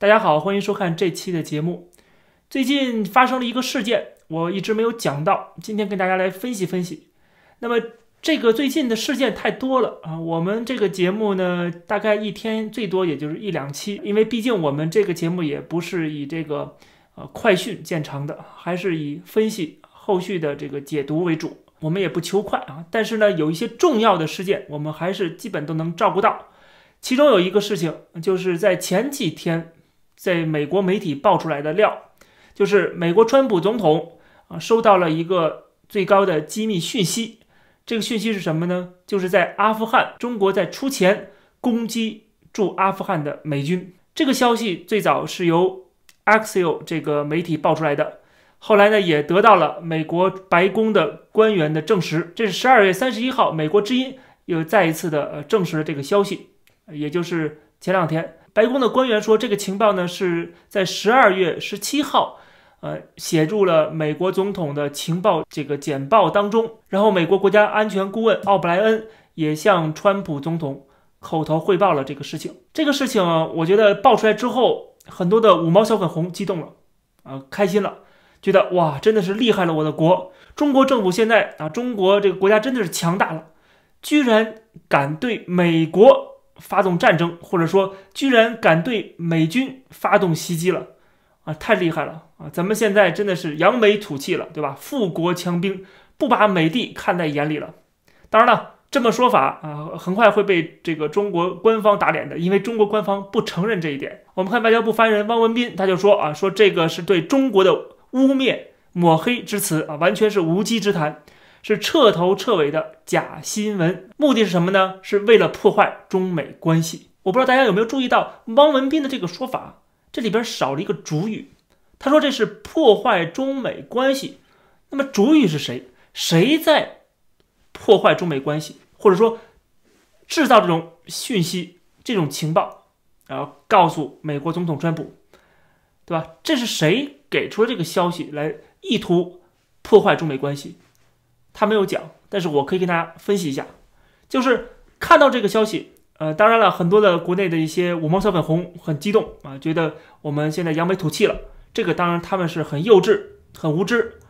大家好，欢迎收看这期的节目。最近发生了一个事件，我一直没有讲到，今天跟大家来分析分析。那么这个最近的事件太多了啊，我们这个节目呢，大概一天最多也就是一两期，因为毕竟我们这个节目也不是以这个呃快讯见长的，还是以分析后续的这个解读为主。我们也不求快啊，但是呢，有一些重要的事件，我们还是基本都能照顾到。其中有一个事情，就是在前几天。在美国媒体爆出来的料，就是美国川普总统啊收到了一个最高的机密讯息。这个讯息是什么呢？就是在阿富汗，中国在出钱攻击驻阿富汗的美军。这个消息最早是由 Axio 这个媒体爆出来的，后来呢也得到了美国白宫的官员的证实。这是十二月三十一号，美国之音又再一次的呃证实了这个消息，也就是前两天。白宫的官员说，这个情报呢是在十二月十七号，呃，写入了美国总统的情报这个简报当中。然后，美国国家安全顾问奥布莱恩也向川普总统口头汇报了这个事情。这个事情，我觉得爆出来之后，很多的五毛小粉红激动了，啊，开心了，觉得哇，真的是厉害了，我的国，中国政府现在啊，中国这个国家真的是强大了，居然敢对美国。发动战争，或者说居然敢对美军发动袭击了，啊，太厉害了啊！咱们现在真的是扬眉吐气了，对吧？富国强兵，不把美帝看在眼里了。当然了，这么说法啊，很快会被这个中国官方打脸的，因为中国官方不承认这一点。我们看外交部发言人汪文斌，他就说啊，说这个是对中国的污蔑抹黑之词啊，完全是无稽之谈。是彻头彻尾的假新闻，目的是什么呢？是为了破坏中美关系。我不知道大家有没有注意到汪文斌的这个说法，这里边少了一个主语。他说这是破坏中美关系，那么主语是谁？谁在破坏中美关系，或者说制造这种讯息、这种情报，然后告诉美国总统川普，对吧？这是谁给出了这个消息来意图破坏中美关系？他没有讲，但是我可以跟大家分析一下，就是看到这个消息，呃，当然了，很多的国内的一些五毛小粉红很激动啊，觉得我们现在扬眉吐气了。这个当然他们是很幼稚、很无知。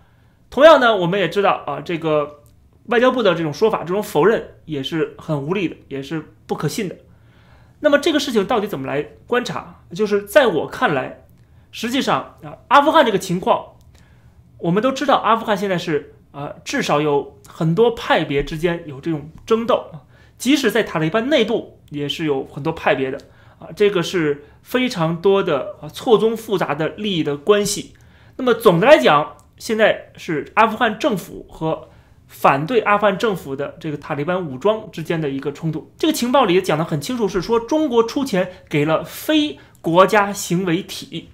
同样呢，我们也知道啊，这个外交部的这种说法、这种否认也是很无力的，也是不可信的。那么这个事情到底怎么来观察？就是在我看来，实际上啊，阿富汗这个情况，我们都知道，阿富汗现在是。啊，至少有很多派别之间有这种争斗啊即使在塔利班内部也是有很多派别的啊，这个是非常多的啊错综复杂的利益的关系。那么总的来讲，现在是阿富汗政府和反对阿富汗政府的这个塔利班武装之间的一个冲突。这个情报里也讲得很清楚，是说中国出钱给了非国家行为体。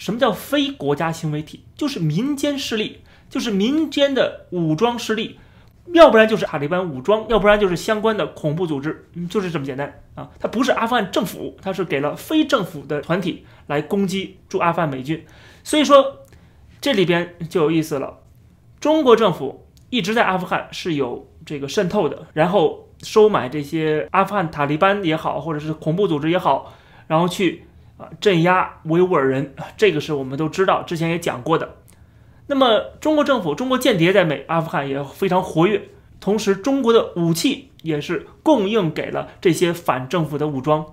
什么叫非国家行为体？就是民间势力。就是民间的武装势力，要不然就是塔利班武装，要不然就是相关的恐怖组织，就是这么简单啊！它不是阿富汗政府，它是给了非政府的团体来攻击驻阿富汗美军。所以说，这里边就有意思了。中国政府一直在阿富汗是有这个渗透的，然后收买这些阿富汗塔利班也好，或者是恐怖组织也好，然后去啊镇压维吾尔人，这个是我们都知道，之前也讲过的。那么，中国政府、中国间谍在美阿富汗也非常活跃，同时中国的武器也是供应给了这些反政府的武装，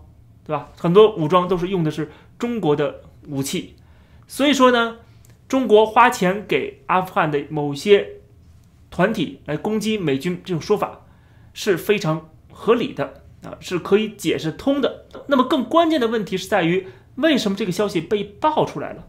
对吧？很多武装都是用的是中国的武器，所以说呢，中国花钱给阿富汗的某些团体来攻击美军，这种说法是非常合理的啊，是可以解释通的。那么，更关键的问题是在于，为什么这个消息被爆出来了？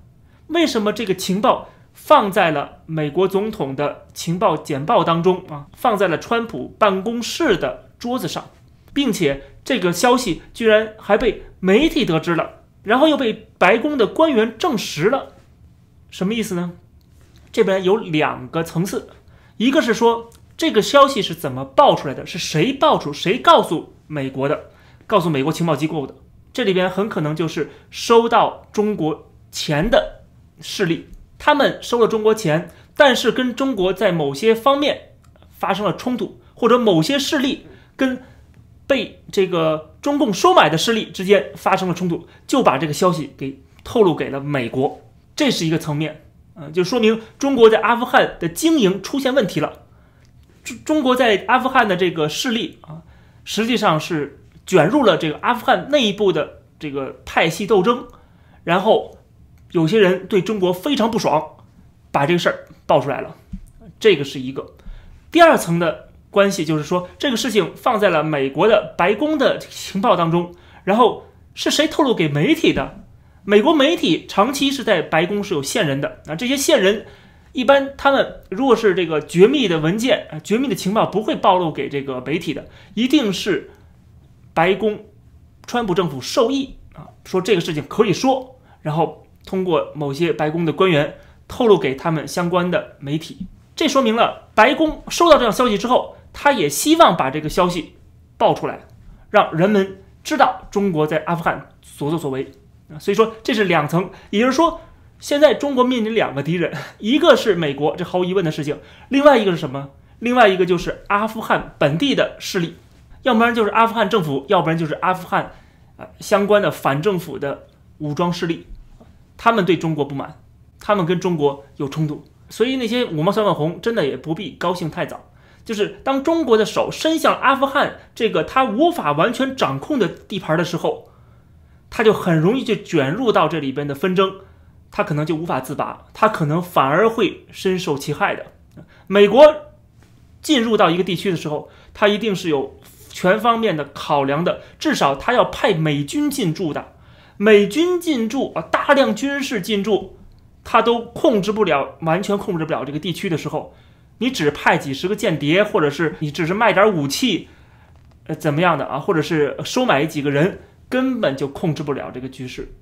为什么这个情报？放在了美国总统的情报简报当中啊，放在了川普办公室的桌子上，并且这个消息居然还被媒体得知了，然后又被白宫的官员证实了，什么意思呢？这边有两个层次，一个是说这个消息是怎么爆出来的，是谁爆出，谁告诉美国的，告诉美国情报机构的，这里边很可能就是收到中国钱的势力。他们收了中国钱，但是跟中国在某些方面发生了冲突，或者某些势力跟被这个中共收买的势力之间发生了冲突，就把这个消息给透露给了美国，这是一个层面，嗯，就说明中国在阿富汗的经营出现问题了。中中国在阿富汗的这个势力啊，实际上是卷入了这个阿富汗内部的这个派系斗争，然后有些人对中国非常不爽，把这个事儿爆出来了，这个是一个。第二层的关系就是说，这个事情放在了美国的白宫的情报当中，然后是谁透露给媒体的？美国媒体长期是在白宫是有线人的啊，这些线人。一般他们如果是这个绝密的文件，绝密的情报不会暴露给这个媒体的，一定是白宫、川普政府授意啊，说这个事情可以说，然后通过某些白宫的官员透露给他们相关的媒体。这说明了白宫收到这样消息之后，他也希望把这个消息爆出来，让人们知道中国在阿富汗所作所为啊。所以说这是两层，也就是说。现在中国面临两个敌人，一个是美国，这毫无疑问的事情；另外一个是什么？另外一个就是阿富汗本地的势力，要不然就是阿富汗政府，要不然就是阿富汗呃相关的反政府的武装势力，他们对中国不满，他们跟中国有冲突，所以那些五毛三分红真的也不必高兴太早。就是当中国的手伸向阿富汗这个他无法完全掌控的地盘的时候，他就很容易就卷入到这里边的纷争。他可能就无法自拔，他可能反而会深受其害的。美国进入到一个地区的时候，他一定是有全方面的考量的，至少他要派美军进驻的。美军进驻啊，大量军事进驻，他都控制不了，完全控制不了这个地区的时候，你只派几十个间谍，或者是你只是卖点武器，呃，怎么样的啊？或者是收买几个人，根本就控制不了这个局势，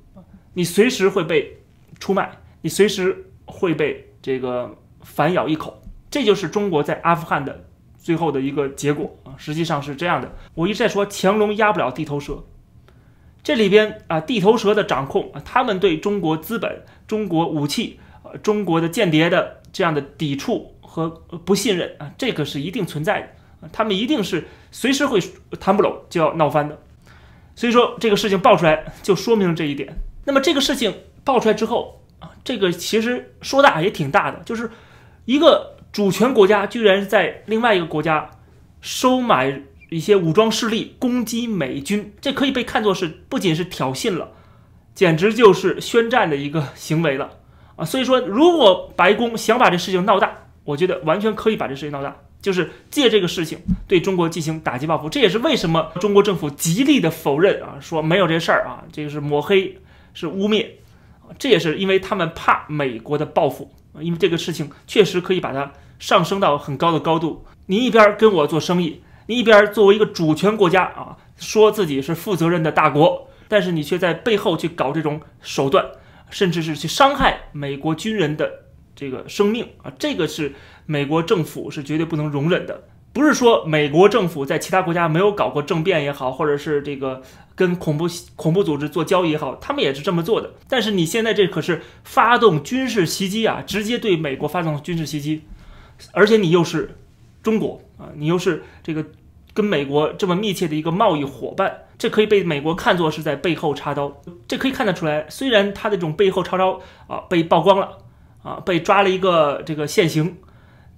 你随时会被。出卖你，随时会被这个反咬一口，这就是中国在阿富汗的最后的一个结果啊！实际上是这样的，我一直在说强龙压不了地头蛇，这里边啊，地头蛇的掌控啊，他们对中国资本、中国武器、中国的间谍的这样的抵触和不信任啊，这个是一定存在的，他们一定是随时会谈不拢就要闹翻的，所以说这个事情爆出来就说明了这一点。那么这个事情。爆出来之后啊，这个其实说大也挺大的，就是一个主权国家居然在另外一个国家收买一些武装势力攻击美军，这可以被看作是不仅是挑衅了，简直就是宣战的一个行为了啊！所以说，如果白宫想把这事情闹大，我觉得完全可以把这事情闹大，就是借这个事情对中国进行打击报复。这也是为什么中国政府极力的否认啊，说没有这事儿啊，这个是抹黑，是污蔑。这也是因为他们怕美国的报复因为这个事情确实可以把它上升到很高的高度。你一边跟我做生意，你一边作为一个主权国家啊，说自己是负责任的大国，但是你却在背后去搞这种手段，甚至是去伤害美国军人的这个生命啊，这个是美国政府是绝对不能容忍的。不是说美国政府在其他国家没有搞过政变也好，或者是这个跟恐怖恐怖组织做交易也好，他们也是这么做的。但是你现在这可是发动军事袭击啊，直接对美国发动军事袭击，而且你又是中国啊，你又是这个跟美国这么密切的一个贸易伙伴，这可以被美国看作是在背后插刀。这可以看得出来，虽然他的这种背后插刀啊被曝光了啊，被抓了一个这个现行。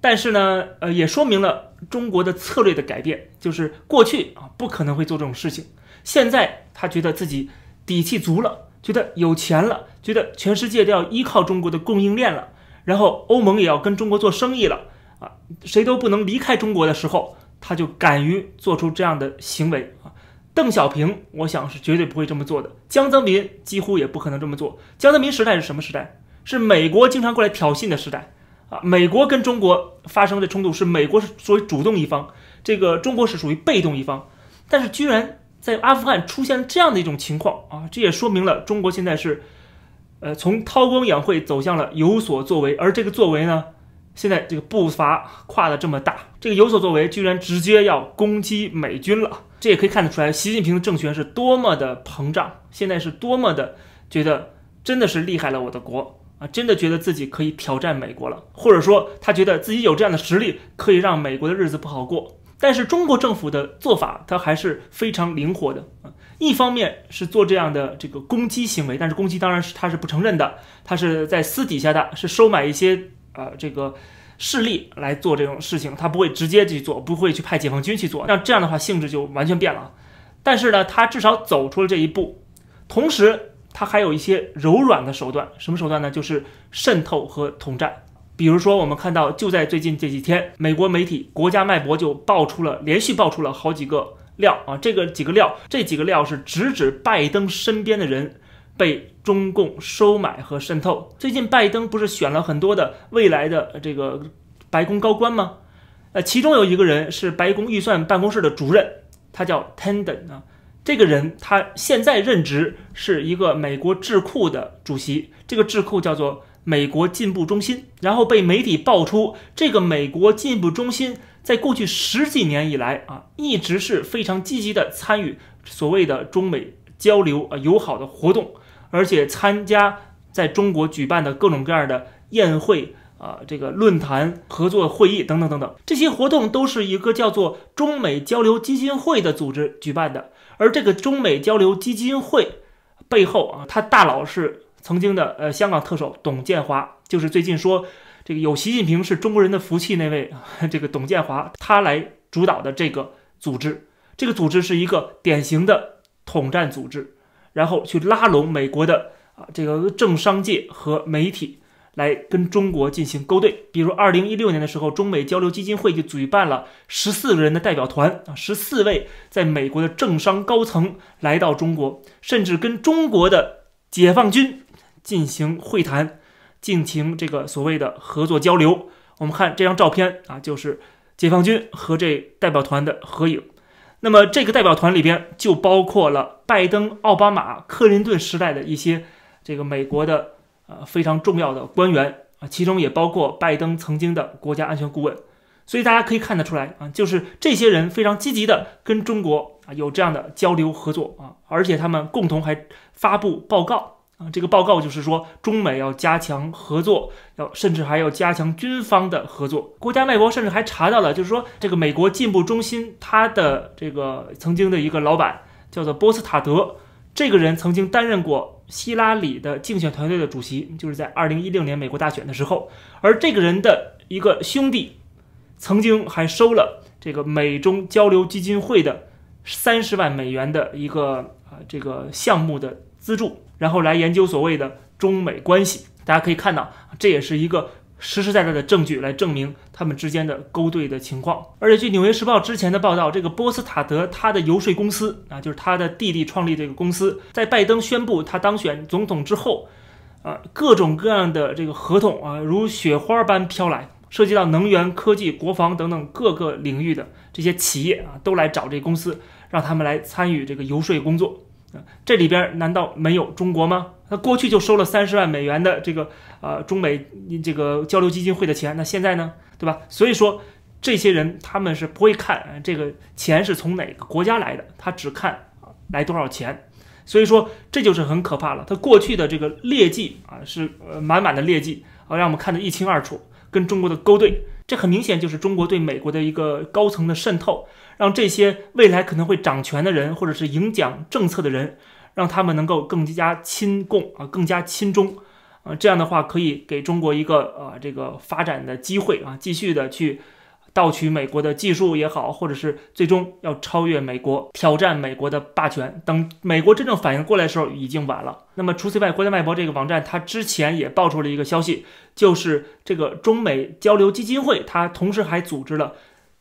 但是呢，呃，也说明了中国的策略的改变，就是过去啊不可能会做这种事情，现在他觉得自己底气足了，觉得有钱了，觉得全世界都要依靠中国的供应链了，然后欧盟也要跟中国做生意了，啊，谁都不能离开中国的时候，他就敢于做出这样的行为啊。邓小平，我想是绝对不会这么做的，江泽民几乎也不可能这么做。江泽民时代是什么时代？是美国经常过来挑衅的时代。啊，美国跟中国发生的冲突是美国是属于主动一方，这个中国是属于被动一方，但是居然在阿富汗出现了这样的一种情况啊，这也说明了中国现在是，呃，从韬光养晦走向了有所作为，而这个作为呢，现在这个步伐跨的这么大，这个有所作为居然直接要攻击美军了，这也可以看得出来，习近平的政权是多么的膨胀，现在是多么的觉得真的是厉害了我的国。啊，真的觉得自己可以挑战美国了，或者说他觉得自己有这样的实力，可以让美国的日子不好过。但是中国政府的做法，它还是非常灵活的啊。一方面是做这样的这个攻击行为，但是攻击当然是他是不承认的，他是在私底下的，是收买一些呃这个势力来做这种事情，他不会直接去做，不会去派解放军去做。那这样的话性质就完全变了。但是呢，他至少走出了这一步，同时它还有一些柔软的手段，什么手段呢？就是渗透和统战。比如说，我们看到就在最近这几天，美国媒体《国家脉搏》就爆出了，连续爆出了好几个料啊，这个几个料，这几个料是直指拜登身边的人被中共收买和渗透。最近拜登不是选了很多的未来的这个白宫高官吗？呃，其中有一个人是白宫预算办公室的主任，他叫 Tenden 啊，这个人他现在任职是一个美国智库的主席，这个智库叫做。美国进步中心，然后被媒体爆出，这个美国进步中心在过去十几年以来啊，一直是非常积极的参与所谓的中美交流啊友好的活动，而且参加在中国举办的各种各样的宴会啊，这个论坛、合作会议等等等等，这些活动都是一个叫做中美交流基金会的组织举办的，而这个中美交流基金会背后啊，他大佬是。曾经的呃香港特首董建华，就是最近说这个有习近平是中国人的福气那位，这个董建华他来主导的这个组织，这个组织是一个典型的统战组织，然后去拉拢美国的啊这个政商界和媒体来跟中国进行勾兑。比如二零一六年的时候，中美交流基金会就举办了十四个人的代表团啊，十四位在美国的政商高层来到中国，甚至跟中国的解放军。进行会谈，进行这个所谓的合作交流。我们看这张照片啊，就是解放军和这代表团的合影。那么这个代表团里边就包括了拜登、奥巴马、克林顿时代的一些这个美国的呃非常重要的官员啊，其中也包括拜登曾经的国家安全顾问。所以大家可以看得出来啊，就是这些人非常积极的跟中国啊有这样的交流合作啊，而且他们共同还发布报告。啊，这个报告就是说，中美要加强合作，要甚至还要加强军方的合作。国家脉搏甚至还查到了，就是说，这个美国进步中心他的这个曾经的一个老板叫做波斯塔德，这个人曾经担任过希拉里的竞选团队的主席，就是在二零一六年美国大选的时候。而这个人的一个兄弟，曾经还收了这个美中交流基金会的三十万美元的一个啊这个项目的资助。然后来研究所谓的中美关系，大家可以看到，这也是一个实实在在的证据来证明他们之间的勾兑的情况。而且据《纽约时报》之前的报道，这个波斯塔德他的游说公司啊，就是他的弟弟创立这个公司，在拜登宣布他当选总统之后，啊，各种各样的这个合同啊，如雪花般飘来，涉及到能源、科技、国防等等各个领域的这些企业啊，都来找这公司，让他们来参与这个游说工作。这里边难道没有中国吗？那过去就收了三十万美元的这个呃中美这个交流基金会的钱，那现在呢，对吧？所以说这些人他们是不会看这个钱是从哪个国家来的，他只看来多少钱。所以说这就是很可怕了。他过去的这个劣迹啊，是呃满满的劣迹啊，让我们看得一清二楚，跟中国的勾兑，这很明显就是中国对美国的一个高层的渗透。让这些未来可能会掌权的人，或者是影响政策的人，让他们能够更加亲共啊，更加亲中啊，这样的话可以给中国一个呃这个发展的机会啊，继续的去盗取美国的技术也好，或者是最终要超越美国，挑战美国的霸权。等美国真正反应过来的时候，已经晚了。那么除此以外，国家脉搏这个网站它之前也爆出了一个消息，就是这个中美交流基金会，它同时还组织了。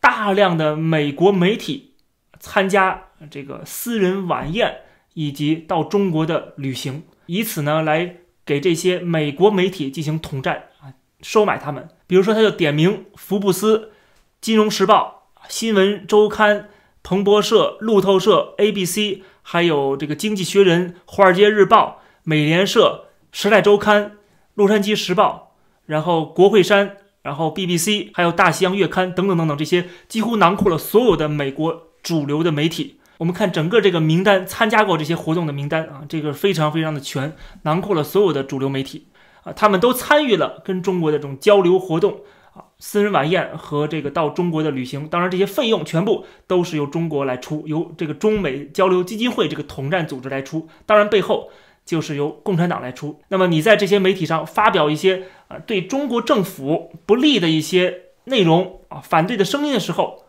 大量的美国媒体参加这个私人晚宴，以及到中国的旅行，以此呢来给这些美国媒体进行统战啊，收买他们。比如说，他就点名福布斯、金融时报、新闻周刊、彭博社、路透社、ABC，还有这个经济学人、华尔街日报、美联社、时代周刊、洛杉矶时报，然后国会山。然后 BBC 还有大西洋月刊等等等等，这些几乎囊括了所有的美国主流的媒体。我们看整个这个名单，参加过这些活动的名单啊，这个非常非常的全，囊括了所有的主流媒体。啊，他们都参与了跟中国的这种交流活动啊私人晚宴和这个到中国的旅行，当然这些费用全部都是由中国来出，由这个中美交流基金会这个统战组织来出，当然背后就是由共产党来出。那么你在这些媒体上发表一些啊对中国政府不利的一些内容啊反对的声音的时候，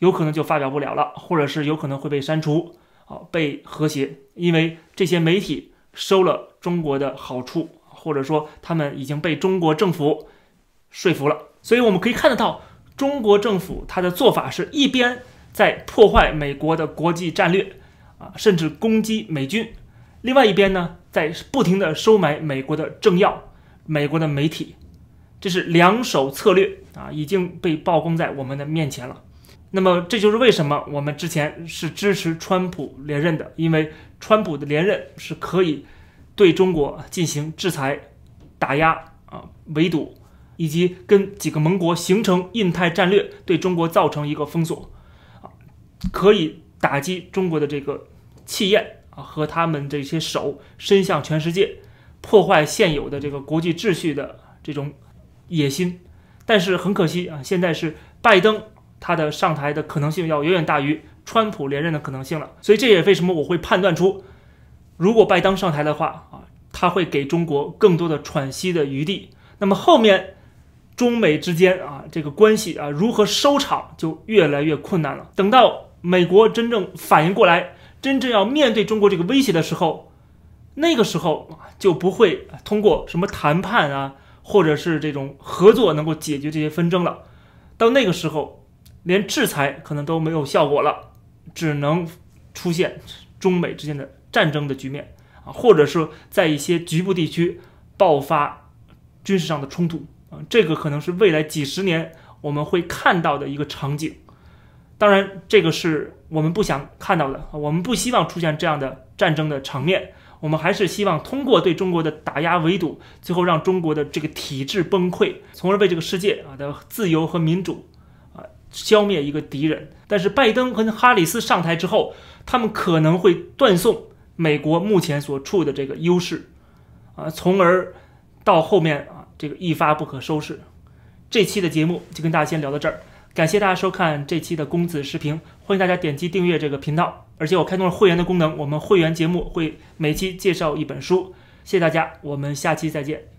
有可能就发表不了了，或者是有可能会被删除啊被和谐，因为这些媒体收了中国的好处。或者说，他们已经被中国政府说服了，所以我们可以看得到，中国政府它的做法是一边在破坏美国的国际战略，啊，甚至攻击美军；另外一边呢，在不停的收买美国的政要、美国的媒体，这是两手策略啊，已经被曝光在我们的面前了。那么，这就是为什么我们之前是支持川普连任的，因为川普的连任是可以。对中国进行制裁、打压啊、围堵，以及跟几个盟国形成印太战略，对中国造成一个封锁啊，可以打击中国的这个气焰啊和他们这些手伸向全世界，破坏现有的这个国际秩序的这种野心。但是很可惜啊，现在是拜登他的上台的可能性要远远大于川普连任的可能性了，所以这也为什么我会判断出。如果拜登上台的话啊，他会给中国更多的喘息的余地。那么后面中美之间啊这个关系啊如何收场就越来越困难了。等到美国真正反应过来，真正要面对中国这个威胁的时候，那个时候就不会通过什么谈判啊，或者是这种合作能够解决这些纷争了。到那个时候，连制裁可能都没有效果了，只能出现中美之间的。战争的局面啊，或者说在一些局部地区爆发军事上的冲突啊，这个可能是未来几十年我们会看到的一个场景。当然，这个是我们不想看到的，我们不希望出现这样的战争的场面。我们还是希望通过对中国的打压围堵，最后让中国的这个体制崩溃，从而为这个世界啊的自由和民主啊消灭一个敌人。但是拜登和哈里斯上台之后，他们可能会断送。美国目前所处的这个优势，啊，从而到后面啊，这个一发不可收拾。这期的节目就跟大家先聊到这儿，感谢大家收看这期的公子视频，欢迎大家点击订阅这个频道，而且我开通了会员的功能，我们会员节目会每期介绍一本书，谢谢大家，我们下期再见。